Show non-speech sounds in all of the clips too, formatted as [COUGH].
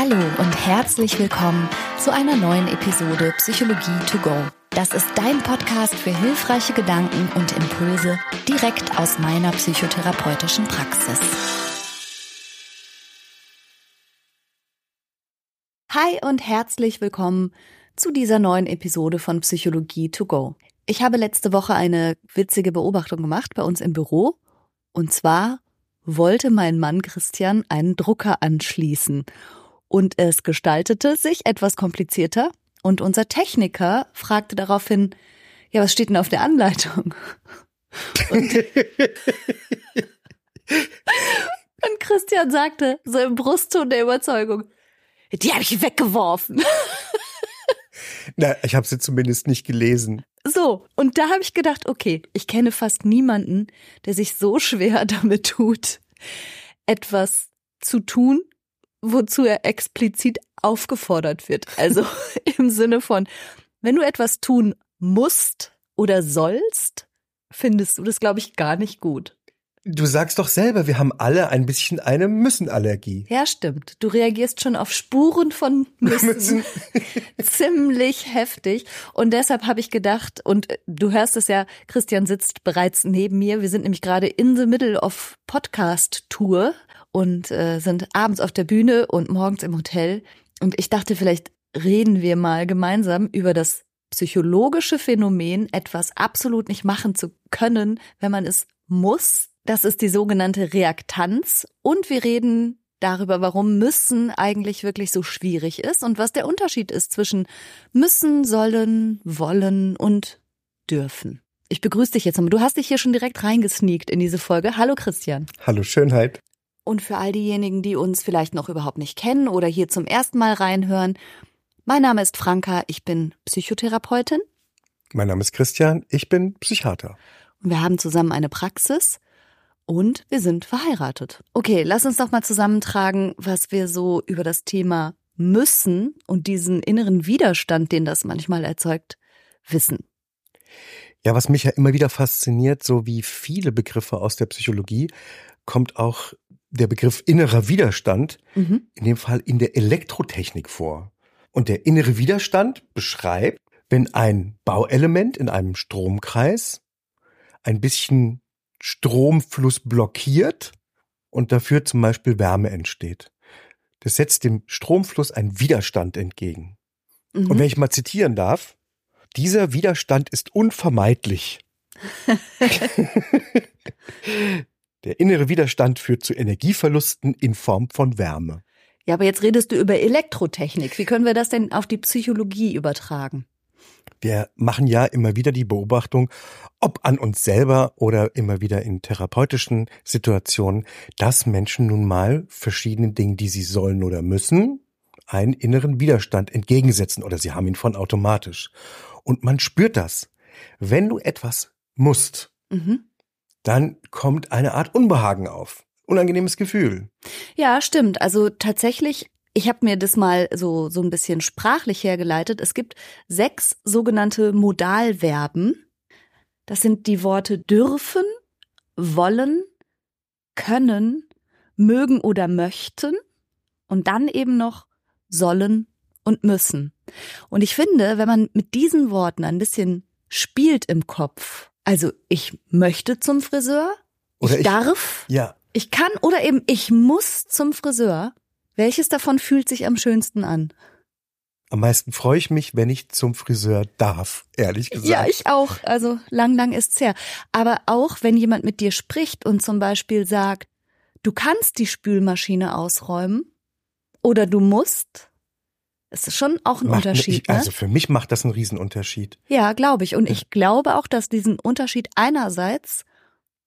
Hallo und herzlich willkommen zu einer neuen Episode Psychologie to go. Das ist dein Podcast für hilfreiche Gedanken und Impulse direkt aus meiner psychotherapeutischen Praxis. Hi und herzlich willkommen zu dieser neuen Episode von Psychologie to go. Ich habe letzte Woche eine witzige Beobachtung gemacht bei uns im Büro. Und zwar wollte mein Mann Christian einen Drucker anschließen. Und es gestaltete sich etwas komplizierter. Und unser Techniker fragte daraufhin, ja, was steht denn auf der Anleitung? Und, [LAUGHS] und Christian sagte, so im Brustton der Überzeugung, die habe ich weggeworfen. Na, ich habe sie zumindest nicht gelesen. So, und da habe ich gedacht, okay, ich kenne fast niemanden, der sich so schwer [LAUGHS] damit tut, etwas zu tun, wozu er explizit aufgefordert wird. Also [LAUGHS] im Sinne von, wenn du etwas tun musst oder sollst, findest du das, glaube ich, gar nicht gut. Du sagst doch selber, wir haben alle ein bisschen eine Müssenallergie. Ja, stimmt. Du reagierst schon auf Spuren von Müssen. Müssen. [LAUGHS] Ziemlich heftig. Und deshalb habe ich gedacht, und du hörst es ja, Christian sitzt bereits neben mir. Wir sind nämlich gerade in the middle of Podcast-Tour und äh, sind abends auf der Bühne und morgens im Hotel. Und ich dachte, vielleicht reden wir mal gemeinsam über das psychologische Phänomen, etwas absolut nicht machen zu können, wenn man es muss. Das ist die sogenannte Reaktanz. Und wir reden darüber, warum müssen eigentlich wirklich so schwierig ist und was der Unterschied ist zwischen müssen, sollen, wollen und dürfen. Ich begrüße dich jetzt nochmal. Du hast dich hier schon direkt reingesneakt in diese Folge. Hallo Christian. Hallo Schönheit. Und für all diejenigen, die uns vielleicht noch überhaupt nicht kennen oder hier zum ersten Mal reinhören, mein Name ist Franka, ich bin Psychotherapeutin. Mein Name ist Christian, ich bin Psychiater. Und wir haben zusammen eine Praxis und wir sind verheiratet. Okay, lass uns doch mal zusammentragen, was wir so über das Thema müssen und diesen inneren Widerstand, den das manchmal erzeugt, wissen. Ja, was mich ja immer wieder fasziniert, so wie viele Begriffe aus der Psychologie, kommt auch der Begriff innerer Widerstand mhm. in dem Fall in der Elektrotechnik vor. Und der innere Widerstand beschreibt, wenn ein Bauelement in einem Stromkreis ein bisschen Stromfluss blockiert und dafür zum Beispiel Wärme entsteht. Das setzt dem Stromfluss einen Widerstand entgegen. Mhm. Und wenn ich mal zitieren darf, dieser Widerstand ist unvermeidlich. [LAUGHS] [LAUGHS] Der innere Widerstand führt zu Energieverlusten in Form von Wärme. Ja, aber jetzt redest du über Elektrotechnik. Wie können wir das denn auf die Psychologie übertragen? Wir machen ja immer wieder die Beobachtung, ob an uns selber oder immer wieder in therapeutischen Situationen, dass Menschen nun mal verschiedenen Dingen, die sie sollen oder müssen, einen inneren Widerstand entgegensetzen oder sie haben ihn von automatisch. Und man spürt das. Wenn du etwas musst, mhm. Dann kommt eine Art Unbehagen auf. Unangenehmes Gefühl. Ja, stimmt. Also tatsächlich ich habe mir das mal so, so ein bisschen sprachlich hergeleitet. Es gibt sechs sogenannte Modalverben. Das sind die Worte dürfen, wollen, können, mögen oder möchten und dann eben noch sollen und müssen. Und ich finde, wenn man mit diesen Worten ein bisschen spielt im Kopf, also ich möchte zum Friseur, ich, ich darf, ja. ich kann oder eben ich muss zum Friseur, welches davon fühlt sich am schönsten an? Am meisten freue ich mich, wenn ich zum Friseur darf, ehrlich gesagt. Ja, ich auch. Also lang, lang ist's her. Aber auch, wenn jemand mit dir spricht und zum Beispiel sagt, du kannst die Spülmaschine ausräumen oder du musst, es ist schon auch ein macht, Unterschied. Ich, also für mich macht das einen Riesenunterschied. Ja, glaube ich. Und ich glaube auch, dass diesen Unterschied einerseits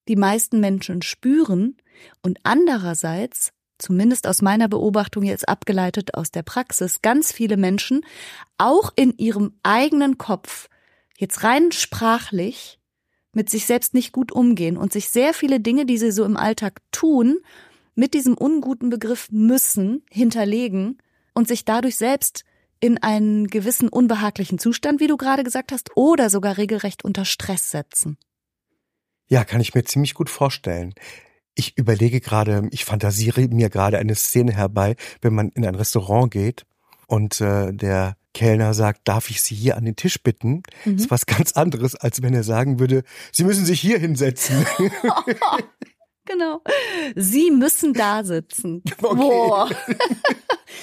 die meisten Menschen spüren und andererseits zumindest aus meiner Beobachtung jetzt abgeleitet aus der Praxis, ganz viele Menschen auch in ihrem eigenen Kopf jetzt rein sprachlich mit sich selbst nicht gut umgehen und sich sehr viele Dinge, die sie so im Alltag tun, mit diesem unguten Begriff müssen hinterlegen und sich dadurch selbst in einen gewissen unbehaglichen Zustand, wie du gerade gesagt hast, oder sogar regelrecht unter Stress setzen. Ja, kann ich mir ziemlich gut vorstellen. Ich überlege gerade, ich fantasiere mir gerade eine Szene herbei, wenn man in ein Restaurant geht und äh, der Kellner sagt, darf ich Sie hier an den Tisch bitten? Mhm. ist was ganz anderes, als wenn er sagen würde, Sie müssen sich hier hinsetzen. [LAUGHS] [LAUGHS] genau. Sie müssen da sitzen. [LAUGHS] Okay. Boah. [LAUGHS]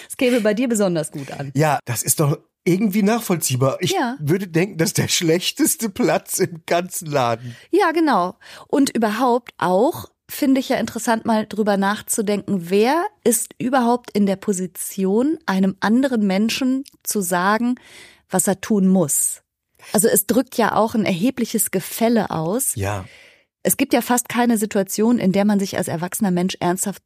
Das käme bei dir besonders gut an. Ja, das ist doch irgendwie nachvollziehbar. Ich ja. würde denken, das ist der schlechteste Platz im ganzen Laden. Ja, genau. Und überhaupt auch finde ich ja interessant, mal drüber nachzudenken, wer ist überhaupt in der Position, einem anderen Menschen zu sagen, was er tun muss. Also es drückt ja auch ein erhebliches Gefälle aus. Ja. Es gibt ja fast keine Situation, in der man sich als erwachsener Mensch ernsthaft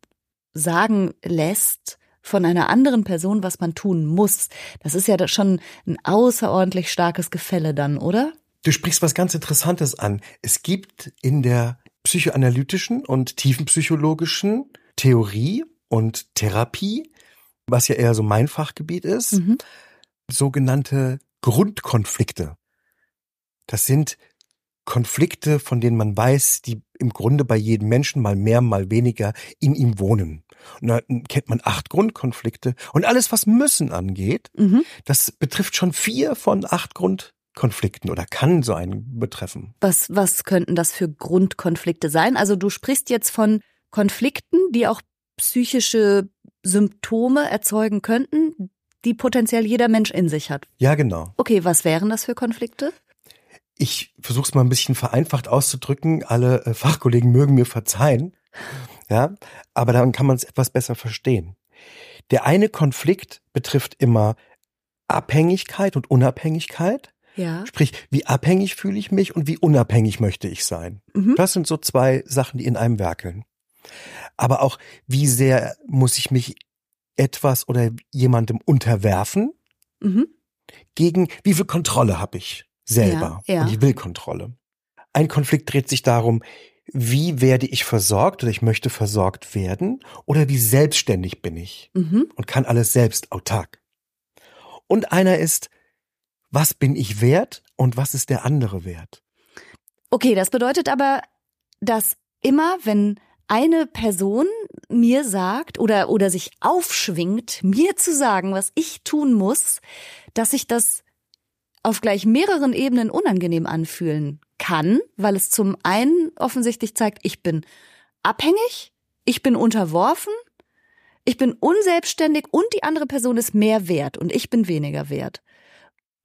sagen lässt von einer anderen Person, was man tun muss. Das ist ja schon ein außerordentlich starkes Gefälle dann, oder? Du sprichst was ganz Interessantes an. Es gibt in der psychoanalytischen und tiefenpsychologischen Theorie und Therapie, was ja eher so mein Fachgebiet ist, mhm. sogenannte Grundkonflikte. Das sind Konflikte, von denen man weiß, die im Grunde bei jedem Menschen mal mehr, mal weniger in ihm wohnen. Und da kennt man acht Grundkonflikte. Und alles, was müssen angeht, mhm. das betrifft schon vier von acht Grund Konflikten oder kann so einen betreffen. Was, was könnten das für Grundkonflikte sein? Also du sprichst jetzt von Konflikten, die auch psychische Symptome erzeugen könnten, die potenziell jeder Mensch in sich hat. Ja, genau. Okay, was wären das für Konflikte? Ich versuche es mal ein bisschen vereinfacht auszudrücken. Alle äh, Fachkollegen mögen mir verzeihen. Ja, aber dann kann man es etwas besser verstehen. Der eine Konflikt betrifft immer Abhängigkeit und Unabhängigkeit. Ja. Sprich, wie abhängig fühle ich mich und wie unabhängig möchte ich sein. Mhm. Das sind so zwei Sachen, die in einem werkeln. Aber auch, wie sehr muss ich mich etwas oder jemandem unterwerfen? Mhm. Gegen wie viel Kontrolle habe ich selber? Ja, ja. Und ich will Kontrolle. Ein Konflikt dreht sich darum, wie werde ich versorgt oder ich möchte versorgt werden oder wie selbstständig bin ich mhm. und kann alles selbst autark. Und einer ist, was bin ich wert und was ist der andere wert. Okay, das bedeutet aber, dass immer, wenn eine Person mir sagt oder, oder sich aufschwingt, mir zu sagen, was ich tun muss, dass sich das auf gleich mehreren Ebenen unangenehm anfühlen kann, weil es zum einen offensichtlich zeigt, ich bin abhängig, ich bin unterworfen, ich bin unselbstständig und die andere Person ist mehr wert und ich bin weniger wert.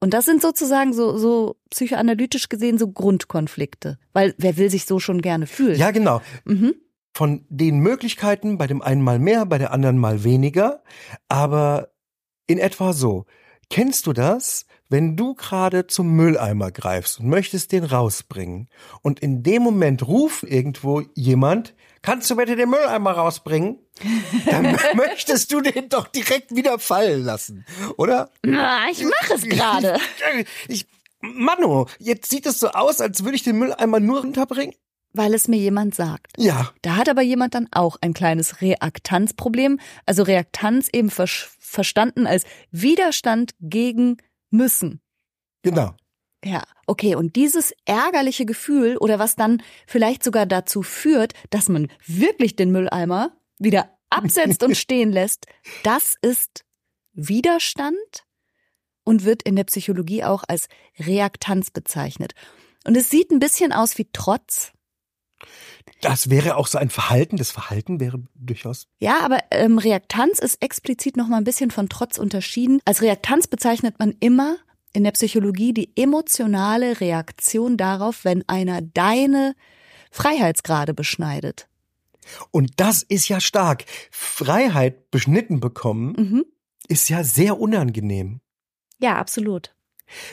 Und das sind sozusagen so, so psychoanalytisch gesehen so Grundkonflikte. Weil wer will sich so schon gerne fühlen? Ja, genau. Mhm. Von den Möglichkeiten, bei dem einen mal mehr, bei der anderen mal weniger, aber in etwa so. Kennst du das, wenn du gerade zum Mülleimer greifst und möchtest den rausbringen und in dem Moment ruft irgendwo jemand, kannst du bitte den Mülleimer rausbringen? Dann [LAUGHS] möchtest du den doch direkt wieder fallen lassen, oder? Na, ich mache es gerade. Ich, Mano, jetzt sieht es so aus, als würde ich den Mülleimer nur runterbringen. Weil es mir jemand sagt. Ja. Da hat aber jemand dann auch ein kleines Reaktanzproblem. Also Reaktanz eben ver verstanden als Widerstand gegen müssen. Genau. Ja, okay. Und dieses ärgerliche Gefühl oder was dann vielleicht sogar dazu führt, dass man wirklich den Mülleimer wieder [LAUGHS] absetzt und stehen lässt, das ist Widerstand und wird in der Psychologie auch als Reaktanz bezeichnet. Und es sieht ein bisschen aus wie Trotz. Das wäre auch so ein Verhalten. Das Verhalten wäre durchaus. Ja, aber ähm, Reaktanz ist explizit noch mal ein bisschen von Trotz unterschieden. Als Reaktanz bezeichnet man immer in der Psychologie die emotionale Reaktion darauf, wenn einer deine Freiheitsgrade beschneidet. Und das ist ja stark. Freiheit beschnitten bekommen mhm. ist ja sehr unangenehm. Ja, absolut.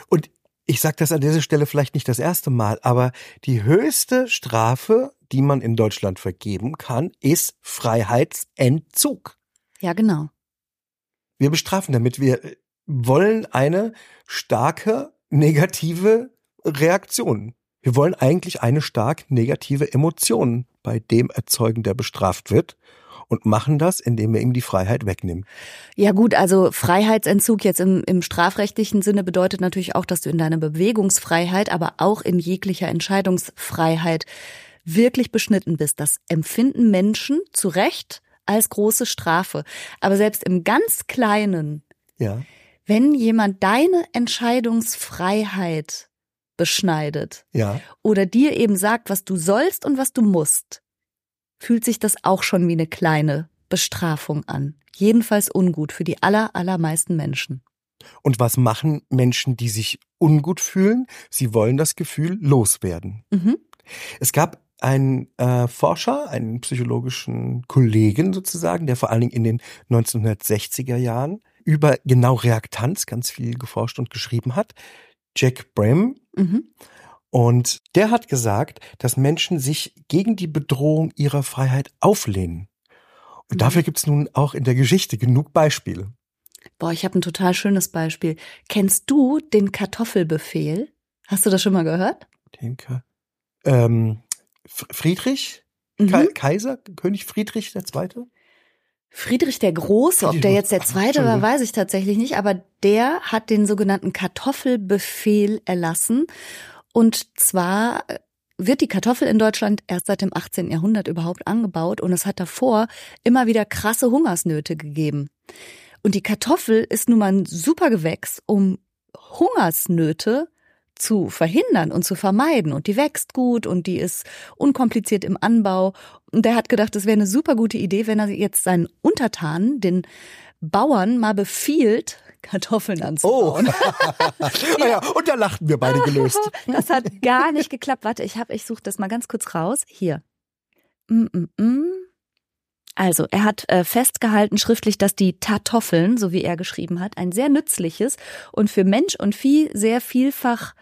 Und ich sage das an dieser Stelle vielleicht nicht das erste Mal, aber die höchste Strafe, die man in Deutschland vergeben kann, ist Freiheitsentzug. Ja, genau. Wir bestrafen damit. Wir wollen eine starke negative Reaktion. Wir wollen eigentlich eine stark negative Emotion bei dem erzeugen, der bestraft wird und machen das, indem wir ihm die Freiheit wegnehmen. Ja gut, also Freiheitsentzug jetzt im, im strafrechtlichen Sinne bedeutet natürlich auch, dass du in deiner Bewegungsfreiheit, aber auch in jeglicher Entscheidungsfreiheit wirklich beschnitten bist. Das empfinden Menschen zu Recht als große Strafe. Aber selbst im ganz Kleinen, Ja. wenn jemand deine Entscheidungsfreiheit beschneidet Ja. oder dir eben sagt, was du sollst und was du musst, fühlt sich das auch schon wie eine kleine Bestrafung an. Jedenfalls ungut für die aller, allermeisten Menschen. Und was machen Menschen, die sich ungut fühlen? Sie wollen das Gefühl loswerden. Mhm. Es gab einen äh, Forscher, einen psychologischen Kollegen sozusagen, der vor allen Dingen in den 1960er Jahren über genau Reaktanz ganz viel geforscht und geschrieben hat. Jack Brem. Mhm. Und der hat gesagt, dass Menschen sich gegen die Bedrohung ihrer Freiheit auflehnen. Und Mhm. dafür gibt es nun auch in der Geschichte genug Beispiele. Boah, ich habe ein total schönes Beispiel. Kennst du den Kartoffelbefehl? Hast du das schon mal gehört? Den Ka ähm, Friedrich? Mhm. Ka Kaiser? König Friedrich der Zweite? Friedrich der Große, ob der jetzt der zweite war, weiß ich tatsächlich nicht, aber der hat den sogenannten Kartoffelbefehl erlassen. Und zwar äh, wird die Kartoffel in Deutschland erst seit dem 18. Jahrhundert überhaupt angebaut und es hat davor immer wieder krasse Hungersnöte gegeben. Und die Kartoffel ist nun mal ein super Gewächs, um Hungersnöte zu verhindern und zu vermeiden. Und die wächst gut und die ist unkompliziert im Anbau. Und der hat gedacht, es wäre eine super gute Idee, wenn er jetzt seinen Untertanen, den Bauern, mal befiehlt, Kartoffeln Oh, anzubauen. [LAUGHS] ah ja, und da lachten wir beide gelöst. [LAUGHS] Das hat gar nicht geklappt. Warte, ich ich suche das mal ganz kurz raus. Hier. Mm, mm, mm. Also, er hat äh, festgehalten schriftlich, dass die Kartoffeln, so wie er geschrieben hat, ein sehr nützliches und für Mensch und Vieh sehr vielfach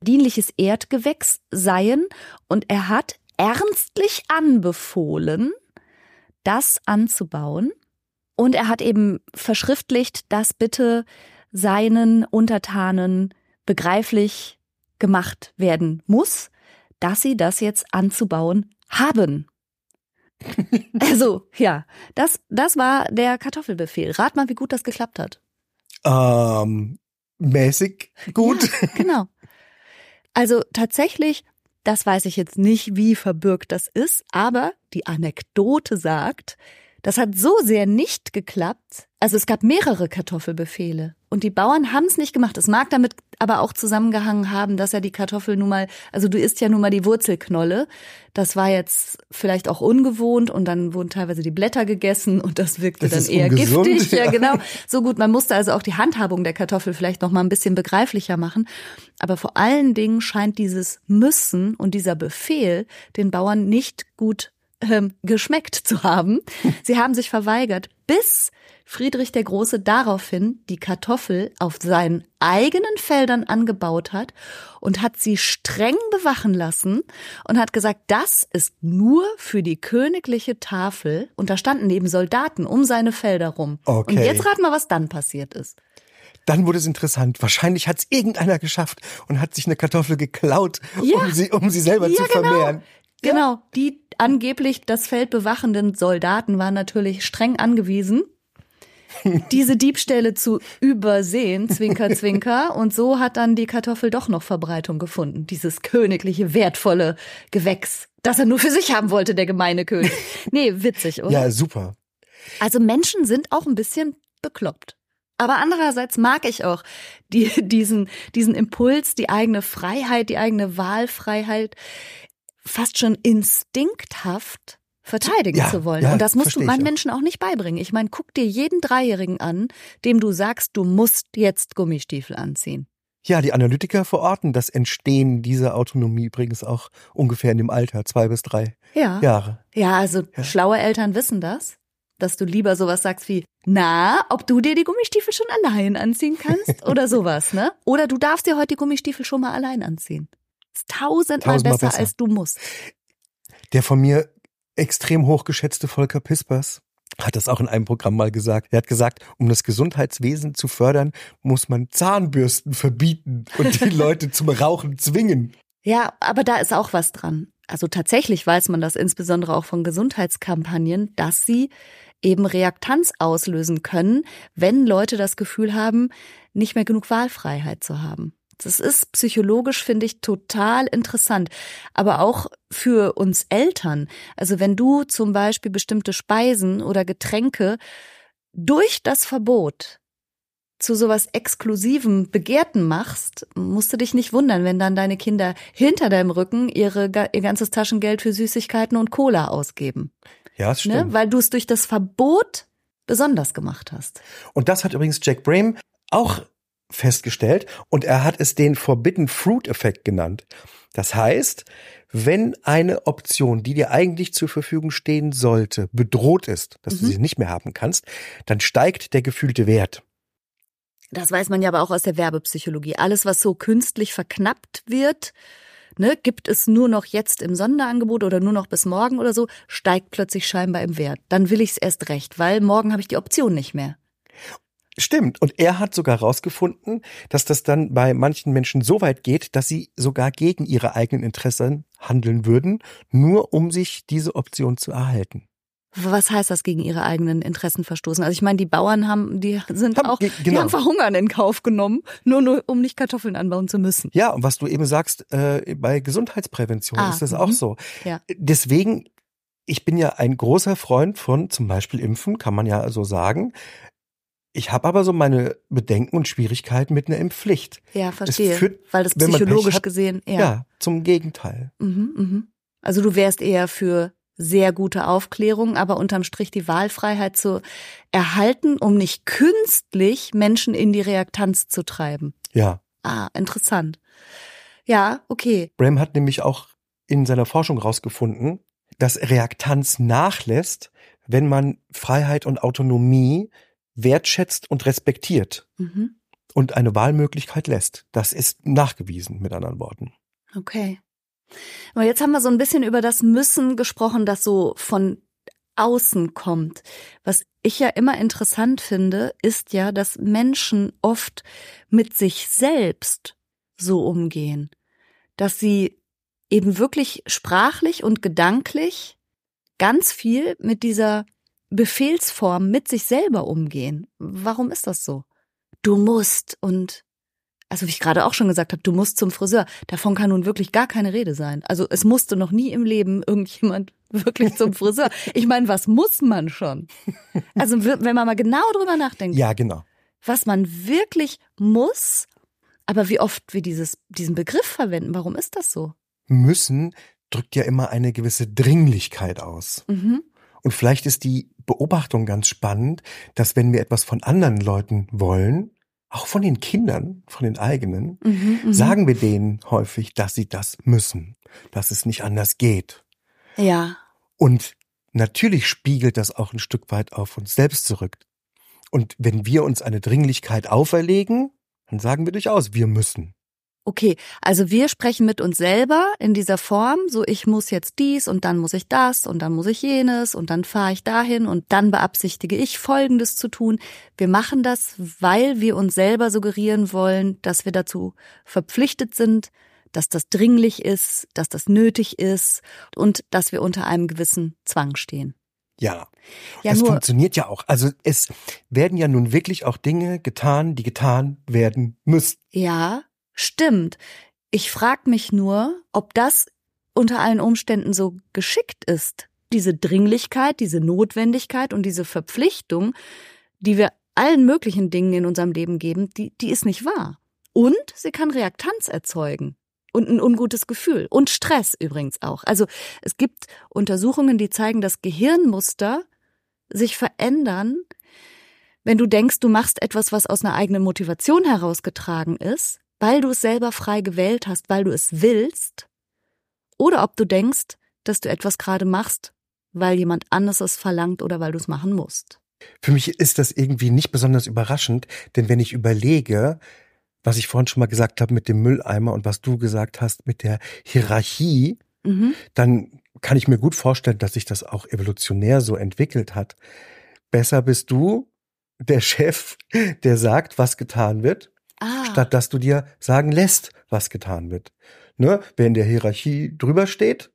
dienliches Erdgewächs seien. Und er hat ernstlich anbefohlen, das anzubauen. Und er hat eben verschriftlicht, dass bitte seinen Untertanen begreiflich gemacht werden muss, dass sie das jetzt anzubauen haben. [LAUGHS] Also, ja, das, das war der Kartoffelbefehl. Rat mal, wie gut das geklappt hat. Ähm, mäßig gut. Ja, genau. Also tatsächlich, das weiß ich jetzt nicht, wie verbürgt das ist, aber die Anekdote sagt, das hat so sehr nicht geklappt. Also es gab mehrere Kartoffelbefehle und die Bauern haben es nicht gemacht. Es mag damit aber auch zusammengehangen haben, dass ja die Kartoffel nun mal, also du isst ja nun mal die Wurzelknolle. Das war jetzt vielleicht auch ungewohnt und dann wurden teilweise die Blätter gegessen und das wirkte Das dann eher ungesund, giftig. Ja, ja. genau. So gut, man musste also auch die Handhabung der Kartoffel vielleicht noch mal ein bisschen begreiflicher machen. Aber vor allen Dingen scheint dieses Müssen und dieser Befehl den Bauern nicht gut ähm, geschmeckt zu haben. [LAUGHS] Sie haben sich verweigert, bis Friedrich der Große daraufhin die Kartoffel auf seinen eigenen Feldern angebaut hat und hat sie streng bewachen lassen und hat gesagt, das ist nur für die königliche Tafel. Und da standen eben Soldaten um seine Felder rum. Okay. Und jetzt rat mal, was dann passiert ist. Dann wurde es interessant. Wahrscheinlich hat es irgendeiner geschafft und hat sich eine Kartoffel geklaut, Ja. um, sie, um sie selber Ja, zu genau. Genau, die angeblich das Feld bewachenden Soldaten waren natürlich streng angewiesen, [LAUGHS] diese Diebstähle zu übersehen, Zwinker, [LAUGHS] Zwinker. Und so hat dann die Kartoffel doch noch Verbreitung gefunden. Dieses königliche, wertvolle Gewächs, das er nur für sich haben wollte, der gemeine König. [LAUGHS] Nee, witzig, oder? Ja, super. Also Menschen sind auch ein bisschen bekloppt. Aber andererseits mag ich auch die, diesen, diesen Impuls, die eigene Freiheit, die eigene Wahlfreiheit fast schon instinkthaft verteidigen Ja, zu wollen. ja, Und das musst du meinen. Menschen auch nicht beibringen. Ich meine, guck dir jeden Dreijährigen an, dem du sagst, du musst jetzt Gummistiefel anziehen. Ja, die Analytiker verorten das Entstehen dieser Autonomie übrigens auch ungefähr in dem Alter, zwei bis drei Ja. Jahre. Ja, also Ja. schlaue Eltern wissen das, dass du lieber sowas sagst wie, na, ob du dir die Gummistiefel schon allein anziehen kannst oder [LAUGHS] sowas, ne? Oder du darfst dir heute die Gummistiefel schon mal allein anziehen. Tausendmal, Tausendmal besser, besser. als du musst. Der von mir extrem hochgeschätzte Volker Pispers hat das auch in einem Programm mal gesagt. Er hat gesagt, um das Gesundheitswesen zu fördern, muss man Zahnbürsten verbieten und die [LAUGHS] Leute zum Rauchen zwingen. Ja, aber da ist auch was dran. Also tatsächlich weiß man das insbesondere auch von Gesundheitskampagnen, dass sie eben Reaktanz auslösen können, wenn Leute das Gefühl haben, nicht mehr genug Wahlfreiheit zu haben. Das ist psychologisch, finde ich, total interessant. Aber auch für uns Eltern. Also wenn du zum Beispiel bestimmte Speisen oder Getränke durch das Verbot zu sowas exklusivem Begehrten machst, musst du dich nicht wundern, wenn dann deine Kinder hinter deinem Rücken ihre, ihr ganzes Taschengeld für Süßigkeiten und Cola ausgeben. Ja, das ne? stimmt. Ne? Weil du es durch das Verbot besonders gemacht hast. Und das hat übrigens Jack Brame auch festgestellt und er hat es den Forbidden Fruit Effekt genannt. Das heißt, wenn eine Option, die dir eigentlich zur Verfügung stehen sollte, bedroht ist, dass mhm. du sie nicht mehr haben kannst, dann steigt der gefühlte Wert. Das weiß man ja aber auch aus der Werbepsychologie. Alles, was so künstlich verknappt wird, ne, gibt es nur noch jetzt im Sonderangebot oder nur noch bis morgen oder so, steigt plötzlich scheinbar im Wert. Dann will ich es erst recht, weil morgen habe ich die Option nicht mehr. Stimmt. Und er hat sogar herausgefunden, dass das dann bei manchen Menschen so weit geht, dass sie sogar gegen ihre eigenen Interessen handeln würden, nur um sich diese Option zu erhalten. Was heißt das gegen ihre eigenen Interessen verstoßen? Also ich meine, die Bauern haben, die sind haben, auch, genau. die haben Verhungern in Kauf genommen, nur, nur um nicht Kartoffeln anbauen zu müssen. Ja, und was du eben sagst, äh, bei Gesundheitsprävention ah, ist das auch mhm. so. Ja. Deswegen, ich bin ja ein großer Freund von zum Beispiel Impfen, kann man ja so sagen. Ich habe aber so meine Bedenken und Schwierigkeiten mit einer Impfpflicht. Ja, verstehe. Führt, weil das psychologisch hat, gesehen, ja. ja, zum Gegenteil. Mhm, mhm. Also du wärst eher für sehr gute Aufklärung, aber unterm Strich die Wahlfreiheit zu erhalten, um nicht künstlich Menschen in die Reaktanz zu treiben. Ja. Ah, interessant. Ja, okay. Bram hat nämlich auch in seiner Forschung herausgefunden, dass Reaktanz nachlässt, wenn man Freiheit und Autonomie wertschätzt und respektiert mhm. und eine Wahlmöglichkeit lässt. Das ist nachgewiesen, mit anderen Worten. Okay. Aber jetzt haben wir so ein bisschen über das Müssen gesprochen, das so von außen kommt. Was ich ja immer interessant finde, ist ja, dass Menschen oft mit sich selbst so umgehen, dass sie eben wirklich sprachlich und gedanklich ganz viel mit dieser Befehlsform mit sich selber umgehen. Warum ist das so? Du musst und also wie ich gerade auch schon gesagt habe, du musst zum Friseur. Davon kann nun wirklich gar keine Rede sein. Also es musste noch nie im Leben irgendjemand [LAUGHS] wirklich zum Friseur. Ich meine, was muss man schon? Also wenn man mal genau drüber nachdenkt. Ja, genau. Was man wirklich muss, aber wie oft wir dieses, diesen Begriff verwenden, warum ist das so? Müssen drückt ja immer eine gewisse Dringlichkeit aus. Mhm. Und vielleicht ist die Beobachtung ganz spannend, dass wenn wir etwas von anderen Leuten wollen, auch von den Kindern, von den eigenen, mhm, mhm, sagen wir denen häufig, dass sie das müssen, dass es nicht anders geht. Ja. Und natürlich spiegelt das auch ein Stück weit auf uns selbst zurück. Und wenn wir uns eine Dringlichkeit auferlegen, dann sagen wir durchaus, wir müssen. Okay, also wir sprechen mit uns selber in dieser Form, so ich muss jetzt dies und dann muss ich das und dann muss ich jenes und dann fahre ich dahin und dann beabsichtige ich Folgendes zu tun. Wir machen das, weil wir uns selber suggerieren wollen, dass wir dazu verpflichtet sind, dass das dringlich ist, dass das nötig ist und dass wir unter einem gewissen Zwang stehen. Ja. ja das funktioniert ja auch. Also es werden ja nun wirklich auch Dinge getan, die getan werden müssen. Ja, Stimmt. Ich frag mich nur, ob das unter allen Umständen so geschickt ist. Diese Dringlichkeit, diese Notwendigkeit und diese Verpflichtung, die wir allen möglichen Dingen in unserem Leben geben, die, die ist nicht wahr. Und sie kann Reaktanz erzeugen und ein ungutes Gefühl und Stress übrigens auch. Also es gibt Untersuchungen, die zeigen, dass Gehirnmuster sich verändern, wenn du denkst, du machst etwas, was aus einer eigenen Motivation herausgetragen ist, weil du es selber frei gewählt hast, weil du es willst, oder ob du denkst, dass du etwas gerade machst, weil jemand anderes es verlangt oder weil du es machen musst. Für mich ist das irgendwie nicht besonders überraschend, denn wenn ich überlege, was ich vorhin schon mal gesagt habe mit dem Mülleimer und was du gesagt hast mit der Hierarchie, mhm. dann kann ich mir gut vorstellen, dass sich das auch evolutionär so entwickelt hat. Besser bist du der [LAUGHS] Chef, der sagt, was getan wird, ah. statt dass du dir sagen lässt, was getan wird. Ne? Wer in der Hierarchie drüber steht,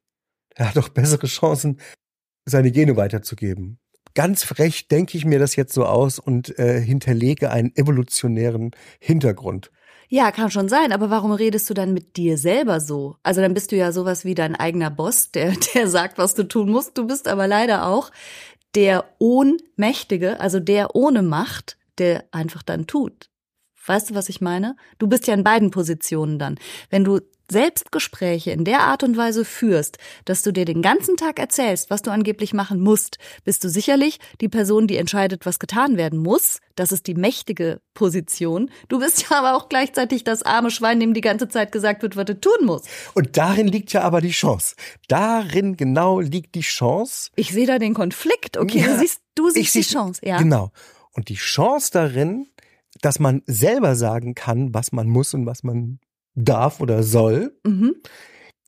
der hat doch bessere Chancen, seine Gene weiterzugeben. Ganz frech denke ich mir das jetzt so aus und äh, hinterlege einen evolutionären Hintergrund. Ja, kann schon sein, aber warum redest du dann mit dir selber so? Also dann bist du ja sowas wie dein eigener Boss, der, [LAUGHS] der sagt, was du tun musst. Du bist aber leider auch der Ohnmächtige, also der ohne Macht, der einfach dann tut. Weißt du, was ich meine? Du bist ja in beiden Positionen dann. Wenn du Selbstgespräche in der Art und Weise führst, dass du dir den ganzen Tag erzählst, was du angeblich machen musst, bist du sicherlich die Person, die entscheidet, was getan werden muss. Das ist die mächtige Position. Du bist ja aber auch gleichzeitig das arme Schwein, dem die ganze Zeit gesagt wird, was du tun musst. Und darin liegt ja aber die Chance. Darin genau liegt die Chance. Ich sehe da den Konflikt. Okay, ja, du siehst, du siehst die Chance, ja. Genau. Und die Chance darin, dass man selber sagen kann, was man muss und was man darf oder soll, mhm.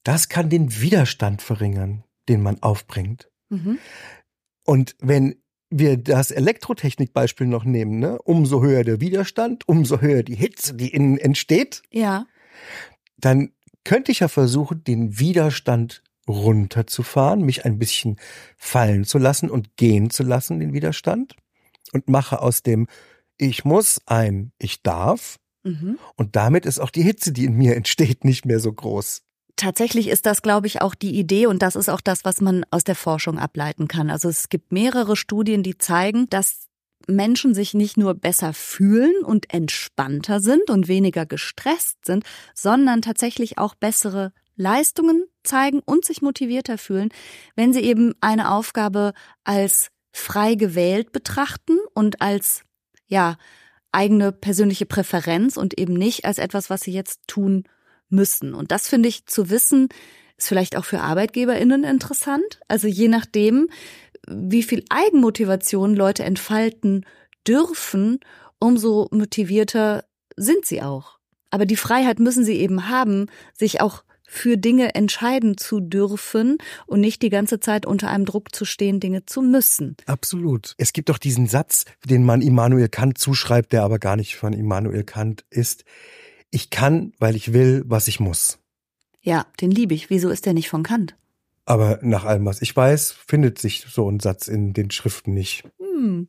das kann den Widerstand verringern, den man aufbringt. Mhm. Und wenn wir das Elektrotechnikbeispiel noch nehmen, ne, umso höher der Widerstand, umso höher die Hitze, die innen entsteht, ja. dann könnte ich ja versuchen, den Widerstand runterzufahren, mich ein bisschen fallen zu lassen und gehen zu lassen, den Widerstand, und mache aus dem ich muss ein Ich darf. Mhm. Und damit ist auch die Hitze, die in mir entsteht, nicht mehr so groß. Tatsächlich ist das, glaube ich, auch die Idee und das ist auch das, was man aus der Forschung ableiten kann. Also es gibt mehrere Studien, die zeigen, dass Menschen sich nicht nur besser fühlen und entspannter sind und weniger gestresst sind, sondern tatsächlich auch bessere Leistungen zeigen und sich motivierter fühlen, wenn sie eben eine Aufgabe als frei gewählt betrachten und als ja, eigene persönliche Präferenz und eben nicht als etwas, was sie jetzt tun müssen. Und das finde ich zu wissen, ist vielleicht auch für ArbeitgeberInnen interessant. Also je nachdem, wie viel Eigenmotivation Leute entfalten dürfen, umso motivierter sind sie auch. Aber die Freiheit müssen sie eben haben, sich auch für Dinge entscheiden zu dürfen und nicht die ganze Zeit unter einem Druck zu stehen, Dinge zu müssen. Absolut. Es gibt doch diesen Satz, den man Immanuel Kant zuschreibt, der aber gar nicht von Immanuel Kant ist. Ich kann, weil ich will, was ich muss. Ja, den liebe ich. Wieso ist der nicht von Kant? Aber nach allem, was ich weiß, findet sich so ein Satz in den Schriften nicht. Hm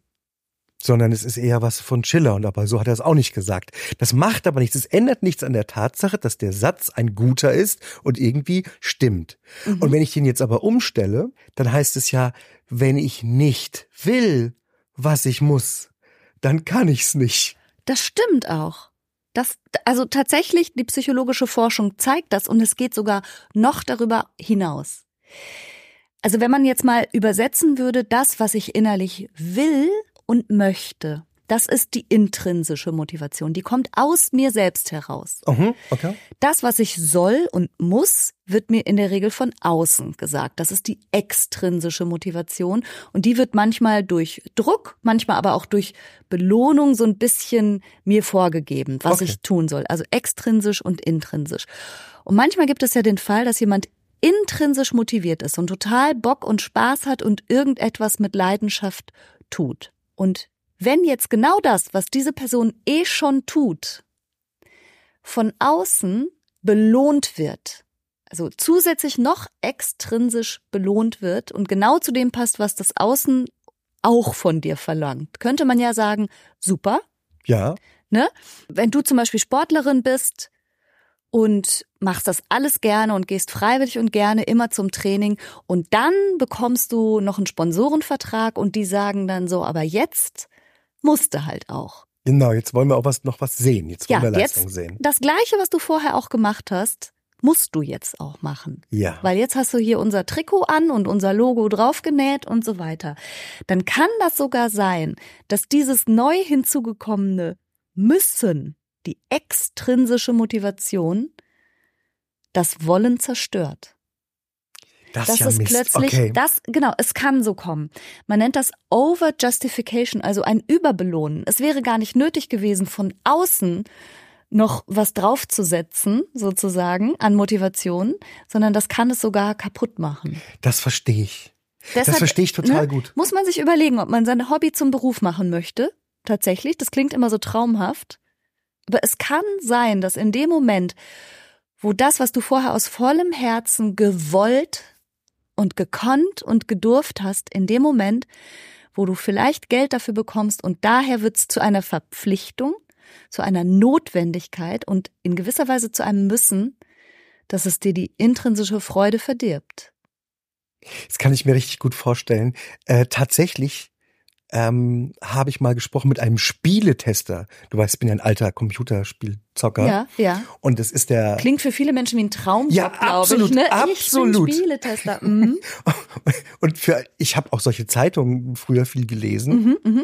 sondern es ist eher was von Schiller und aber so hat er es auch nicht gesagt. Das macht aber nichts. Es ändert nichts an der Tatsache, dass der Satz ein guter ist und irgendwie stimmt. Mhm. Und wenn ich den jetzt aber umstelle, dann heißt es ja, wenn ich nicht will, was ich muss, dann kann ich's nicht. Das stimmt auch. Das, also tatsächlich, die psychologische Forschung zeigt das und es geht sogar noch darüber hinaus. Also wenn man jetzt mal übersetzen würde, das, was ich innerlich will, und möchte. Das ist die intrinsische Motivation. Die kommt aus mir selbst heraus. Uh okay. Das, was ich soll und muss, wird mir in der Regel von außen gesagt. Das ist die extrinsische Motivation. Und die wird manchmal durch Druck, manchmal aber auch durch Belohnung so ein bisschen mir vorgegeben, was okay. ich tun soll. Also extrinsisch und intrinsisch. Und manchmal gibt es ja den Fall, dass jemand intrinsisch motiviert ist und total Bock und Spaß hat und irgendetwas mit Leidenschaft tut. Und wenn jetzt genau das, was diese Person eh schon tut, von außen belohnt wird, also zusätzlich noch extrinsisch belohnt wird und genau zu dem passt, was das Außen auch von dir verlangt, könnte man ja sagen, super. Ja. Ne? Wenn du zum Beispiel Sportlerin bist und machst das alles gerne und gehst freiwillig und gerne immer zum Training und dann bekommst du noch einen Sponsorenvertrag und die sagen dann so, aber jetzt musste halt auch. Genau, jetzt wollen wir auch was, noch was sehen. Jetzt wollen ja, wir Leistung jetzt sehen. Das Gleiche, was du vorher auch gemacht hast, musst du jetzt auch machen. Ja. Weil jetzt hast du hier unser Trikot an und unser Logo draufgenäht und so weiter. Dann kann das sogar sein, dass dieses neu hinzugekommene müssen die extrinsische Motivation das Wollen zerstört. Das, das ja ist Mist. plötzlich, okay. das, genau, es kann so kommen. Man nennt das Over-Justification, also ein Überbelohnen. Es wäre gar nicht nötig gewesen, von außen noch was draufzusetzen, sozusagen, an Motivation, sondern das kann es sogar kaputt machen. Das verstehe ich. Deshalb, das verstehe ich total ne, gut. Muss man sich überlegen, ob man sein Hobby zum Beruf machen möchte. Tatsächlich, das klingt immer so traumhaft. Aber es kann sein, dass in dem Moment, wo das, was du vorher aus vollem Herzen gewollt und gekonnt und gedurft hast, in dem Moment, wo du vielleicht Geld dafür bekommst und daher wird's zu einer Verpflichtung zu einer Notwendigkeit und in gewisser Weise zu einem Müssen, dass es dir die intrinsische Freude verdirbt. Das kann ich mir richtig gut vorstellen. Äh, tatsächlich ähm, habe ich mal gesprochen mit einem Spieletester. Du weißt, ich bin ja ein alter Computerspielzocker. Ja, ja. Und es ist der. Klingt für viele Menschen wie ein Traumjob, ja, absolut, ich. Ne? Absolut. Ich bin Spieletester. Mhm. [LAUGHS] Und für, ich habe auch solche Zeitungen früher viel gelesen. Mhm, mh.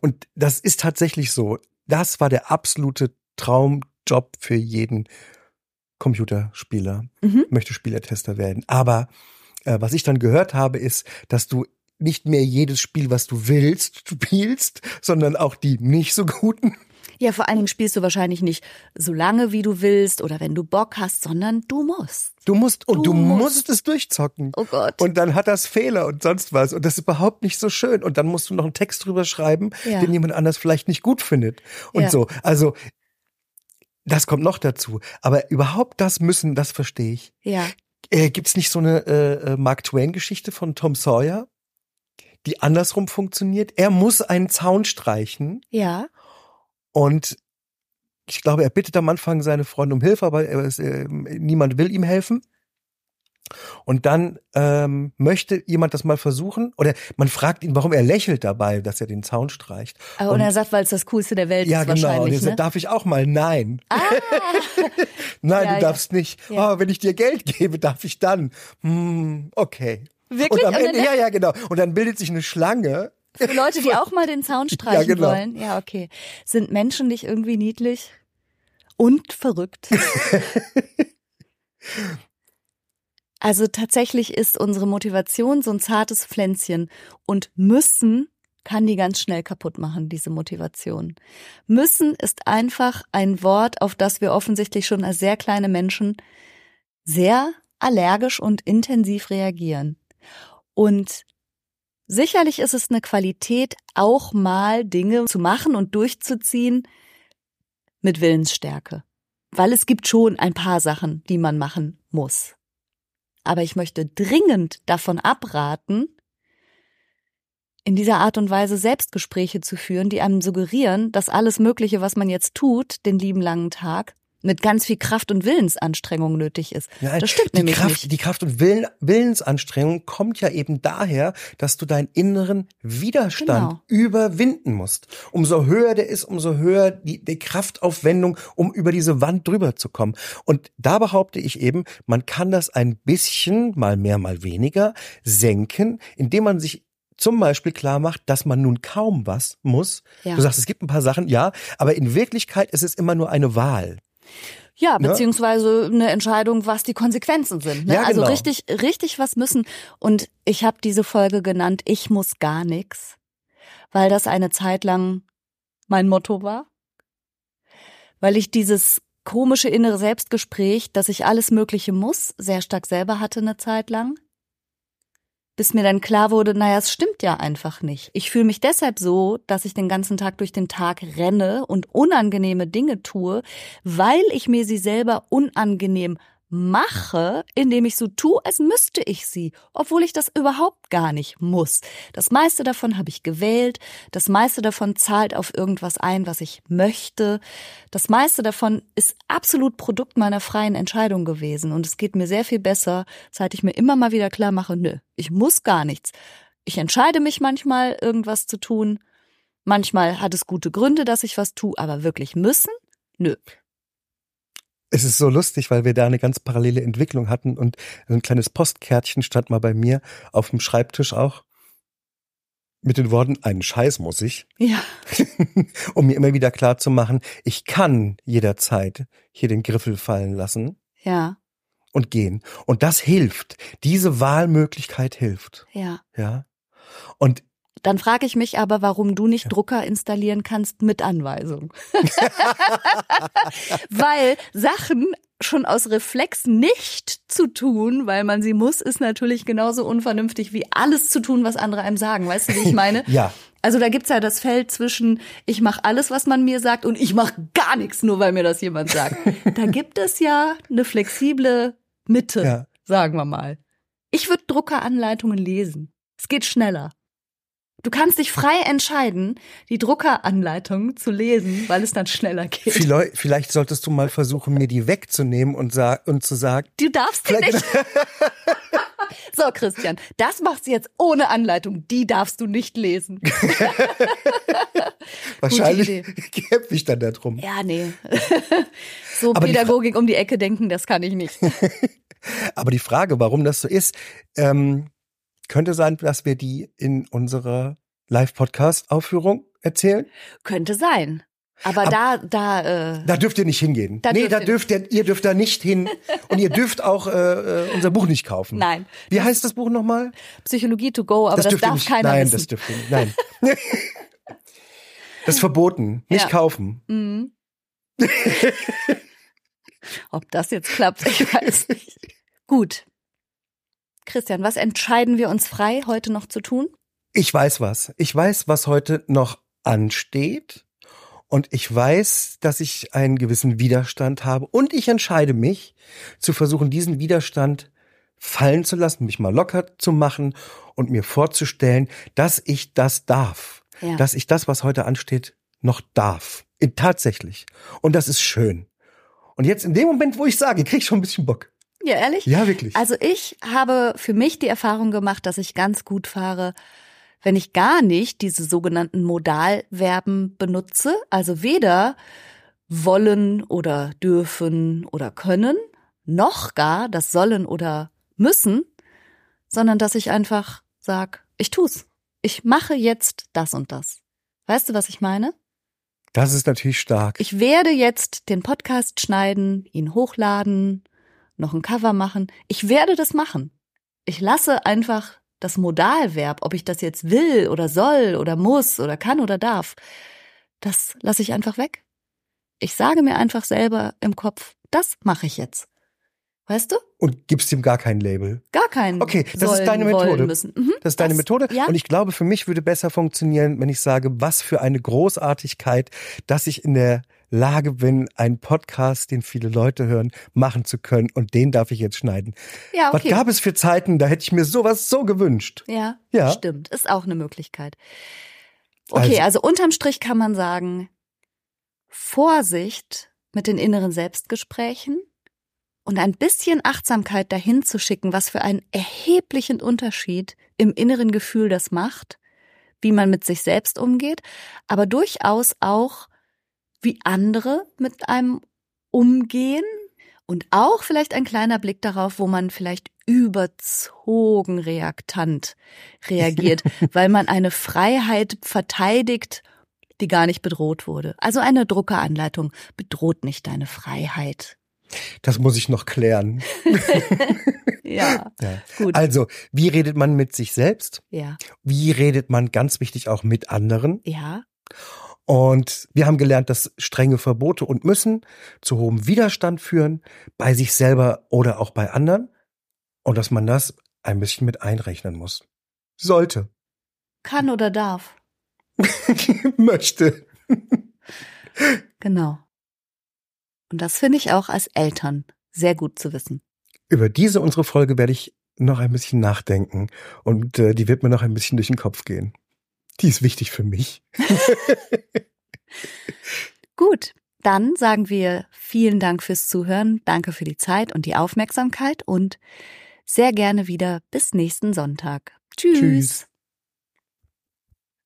Und das ist tatsächlich so. Das war der absolute Traumjob für jeden Computerspieler. Mhm. Möchte Spielertester werden. Aber äh, was ich dann gehört habe, ist, dass du nicht mehr jedes Spiel, was du willst, [LAUGHS] spielst, sondern auch die nicht so guten. Ja, vor allen Dingen spielst du wahrscheinlich nicht so lange, wie du willst oder wenn du Bock hast, sondern du musst. Du musst und du, du musst. musst. es durchzocken. Oh Gott. Und dann hat das Fehler und sonst was und das ist überhaupt nicht so schön und dann musst du noch einen Text drüber schreiben, ja. den jemand anders vielleicht nicht gut findet und ja. so. Also das kommt noch dazu, aber überhaupt das müssen, das verstehe ich. Ja. Äh, gibt's nicht so eine äh, äh Mark Twain Geschichte von Tom Sawyer? Die andersrum funktioniert. Er muss einen Zaun streichen. Ja. Und ich glaube, er bittet am Anfang seine Freunde um Hilfe, aber ist, äh, niemand will ihm helfen. Und dann ähm, möchte jemand das mal versuchen oder man fragt ihn, warum er lächelt dabei, dass er den Zaun streicht. Aber und, und er sagt, weil es das Coolste der Welt ja, ist genau. wahrscheinlich. Und er sagt, ne? darf ich auch mal? Nein. Ah. [LAUGHS] [LAUGHS] Nein, ja, du darfst ja. nicht. Ja. Oh, wenn ich dir Geld gebe, darf ich dann. Hm, okay. Wirklich? Und am Ende, ja, ja, genau. Und dann bildet sich eine Schlange. Für Leute, die [LAUGHS] auch mal den Zaun streichen ja, genau. wollen. Ja, okay. Sind Menschen nicht irgendwie niedlich und verrückt? [LAUGHS] also tatsächlich ist unsere Motivation so ein zartes Pflänzchen und müssen kann die ganz schnell kaputt machen, diese Motivation. Müssen ist einfach ein Wort, auf das wir offensichtlich schon als sehr kleine Menschen sehr allergisch und intensiv reagieren. Und sicherlich ist es eine Qualität, auch mal Dinge zu machen und durchzuziehen mit Willensstärke. Weil es gibt schon ein paar Sachen, die man machen muss. Aber ich möchte dringend davon abraten, in dieser Art und Weise Selbstgespräche zu führen, die einem suggerieren, dass alles Mögliche, was man jetzt tut, den lieben langen Tag, mit ganz viel Kraft und Willensanstrengung nötig ist. Ja, das stimmt die nämlich Kraft, nicht. Die Kraft und Willen, Willensanstrengung kommt ja eben daher, dass du deinen inneren Widerstand Genau. überwinden musst. Umso höher der ist, umso höher die, die Kraftaufwendung, um über diese Wand drüber zu kommen. Und da behaupte ich eben, man kann das ein bisschen, mal mehr, mal weniger, senken, indem man sich zum Beispiel klar macht, dass man nun kaum was muss. Ja. Du sagst, es gibt ein paar Sachen, ja, aber in Wirklichkeit ist es immer nur eine Wahl. Ja, Ne? beziehungsweise eine Entscheidung, was die Konsequenzen sind. Ne? Ja, Also genau. richtig, richtig was müssen. Und ich habe diese Folge genannt, ich muss gar nix, weil das eine Zeit lang mein Motto war. Weil ich dieses komische innere Selbstgespräch, dass ich alles Mögliche muss, sehr stark selber hatte eine Zeit lang. Bis mir dann klar wurde, naja, es stimmt ja einfach nicht. Ich fühle mich deshalb so, dass ich den ganzen Tag durch den Tag renne und unangenehme Dinge tue, weil ich mir sie selber unangenehm mache, indem ich so tue, als müsste ich sie, obwohl ich das überhaupt gar nicht muss. Das meiste davon habe ich gewählt, das meiste davon zahlt auf irgendwas ein, was ich möchte. Das meiste davon ist absolut Produkt meiner freien Entscheidung gewesen und es geht mir sehr viel besser, seit ich mir immer mal wieder klar mache, nö, ich muss gar nichts. Ich entscheide mich manchmal, irgendwas zu tun. Manchmal hat es gute Gründe, dass ich was tue, aber wirklich müssen? Nö. Es ist so lustig, weil wir da eine ganz parallele Entwicklung hatten und ein kleines Postkärtchen stand mal bei mir auf dem Schreibtisch auch mit den Worten, einen Scheiß muss ich, Ja. [LAUGHS] um mir immer wieder klar zu machen, ich kann jederzeit hier den Griffel fallen lassen Ja, und gehen. Und das hilft. Diese Wahlmöglichkeit hilft. ja. Ja. Und Dann frage ich mich aber, warum du nicht Drucker installieren kannst mit Anweisung. [LAUGHS] weil Sachen schon aus Reflex nicht zu tun, weil man sie muss, ist natürlich genauso unvernünftig wie alles zu tun, was andere einem sagen. Weißt du, wie ich meine? [LAUGHS] ja, Also da gibt's ja das Feld zwischen ich mache alles, was man mir sagt und ich mache gar nichts, nur weil mir das jemand sagt. [LAUGHS] da gibt es ja eine flexible Mitte, Ja. sagen wir mal. Ich würde Druckeranleitungen lesen. Es geht schneller. Du kannst dich frei entscheiden, die Druckeranleitung zu lesen, weil es dann schneller geht. Vielleicht, vielleicht solltest du mal versuchen, mir die wegzunehmen und, und zu sagen. Du darfst die nicht. [LAUGHS] so, Christian, das machst du jetzt ohne Anleitung. Die darfst du nicht lesen. [LAUGHS] Wahrscheinlich kämpfe ich dann da drum. Ja, nee. [LAUGHS] so Aber Pädagogik um die Ecke denken, das kann ich nicht. Aber die Frage, warum das so ist, ähm, könnte sein, dass wir die in unserer Live-Podcast-Aufführung erzählen? Könnte sein. Aber, Aber da, da, äh, da dürft ihr nicht hingehen. Da nee, da dürft ihr, ihr dürft da nicht hin. Und ihr dürft auch äh, äh, unser Buch nicht kaufen. Nein. Wie das heißt das Buch nochmal? Psychologie to go, aber das, das darf nicht, keiner nein, wissen. das dürft ihr nicht. Nein. [LAUGHS] das ist verboten. Nicht ja. kaufen. Mhm. [LAUGHS] Ob das jetzt klappt, ich weiß nicht. Gut. Christian, was entscheiden wir uns frei, heute noch zu tun? Ich weiß was. Ich weiß, was heute noch ansteht. Und ich weiß, dass ich einen gewissen Widerstand habe. Und ich entscheide mich, zu versuchen, diesen Widerstand fallen zu lassen, mich mal locker zu machen und mir vorzustellen, dass ich das darf. Ja. Dass ich das, was heute ansteht, noch darf. Tatsächlich. Und das ist schön. Und jetzt in dem Moment, wo ich sage, krieg ich schon ein bisschen Bock. Ja, ehrlich? Ja, wirklich. Also ich habe für mich die Erfahrung gemacht, dass ich ganz gut fahre, wenn ich gar nicht diese sogenannten Modalverben benutze, also weder wollen oder dürfen oder können, noch gar das sollen oder müssen, sondern dass ich einfach sag, ich tu's. Ich mache jetzt das und das. Weißt du, was ich meine? Das ist natürlich stark. Ich werde jetzt den Podcast schneiden, ihn hochladen, noch ein Cover machen. Ich werde das machen. Ich lasse einfach das Modalverb, ob ich das jetzt will oder soll oder muss oder kann oder darf, das lasse ich einfach weg. Ich sage mir einfach selber im Kopf, das mache ich jetzt. Weißt du? Und gibst ihm gar kein Label. Gar keinen. Okay, das sollen, ist deine Methode. Mhm, das ist deine das, Methode. Ja? Und ich glaube, für mich würde besser funktionieren, wenn ich sage, was für eine Großartigkeit, dass ich in der Lage bin, einen Podcast, den viele Leute hören, machen zu können. Und den darf ich jetzt schneiden. Ja, okay. Was gab es für Zeiten, da hätte ich mir sowas so gewünscht. Ja, ja. stimmt. Ist auch eine Möglichkeit. Okay, also, also unterm Strich kann man sagen, Vorsicht mit den inneren Selbstgesprächen und ein bisschen Achtsamkeit dahin zu schicken, was für einen erheblichen Unterschied im inneren Gefühl das macht, wie man mit sich selbst umgeht, aber durchaus auch wie andere mit einem umgehen und auch vielleicht ein kleiner Blick darauf, wo man vielleicht überzogen reaktant reagiert, [LAUGHS] weil man eine Freiheit verteidigt, die gar nicht bedroht wurde. Also eine Druckeranleitung bedroht nicht deine Freiheit. Das muss ich noch klären. [LAUGHS] ja, ja, gut. Also, wie redet man mit sich selbst? Ja. Wie redet man ganz wichtig auch mit anderen? Ja. Und wir haben gelernt, dass strenge Verbote und Müssen zu hohem Widerstand führen, bei sich selber oder auch bei anderen. Und dass man das ein bisschen mit einrechnen muss. Sollte. Kann oder darf. [LAUGHS] Möchte. genau. Und das finde ich auch als Eltern sehr gut zu wissen. Über diese unsere Folge werde ich noch ein bisschen nachdenken und äh, die wird mir noch ein bisschen durch den Kopf gehen. Die ist wichtig für mich. [LAUGHS] Gut, dann sagen wir vielen Dank fürs Zuhören, danke für die Zeit und die Aufmerksamkeit und sehr gerne wieder bis nächsten Sonntag. Tschüss. Tschüss.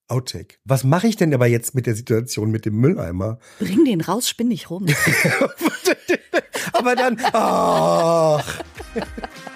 Outtake. Was mache ich denn aber jetzt mit der Situation mit dem Mülleimer? Bring den raus, spinn dich rum. [LAUGHS] aber dann, ach. [LAUGHS]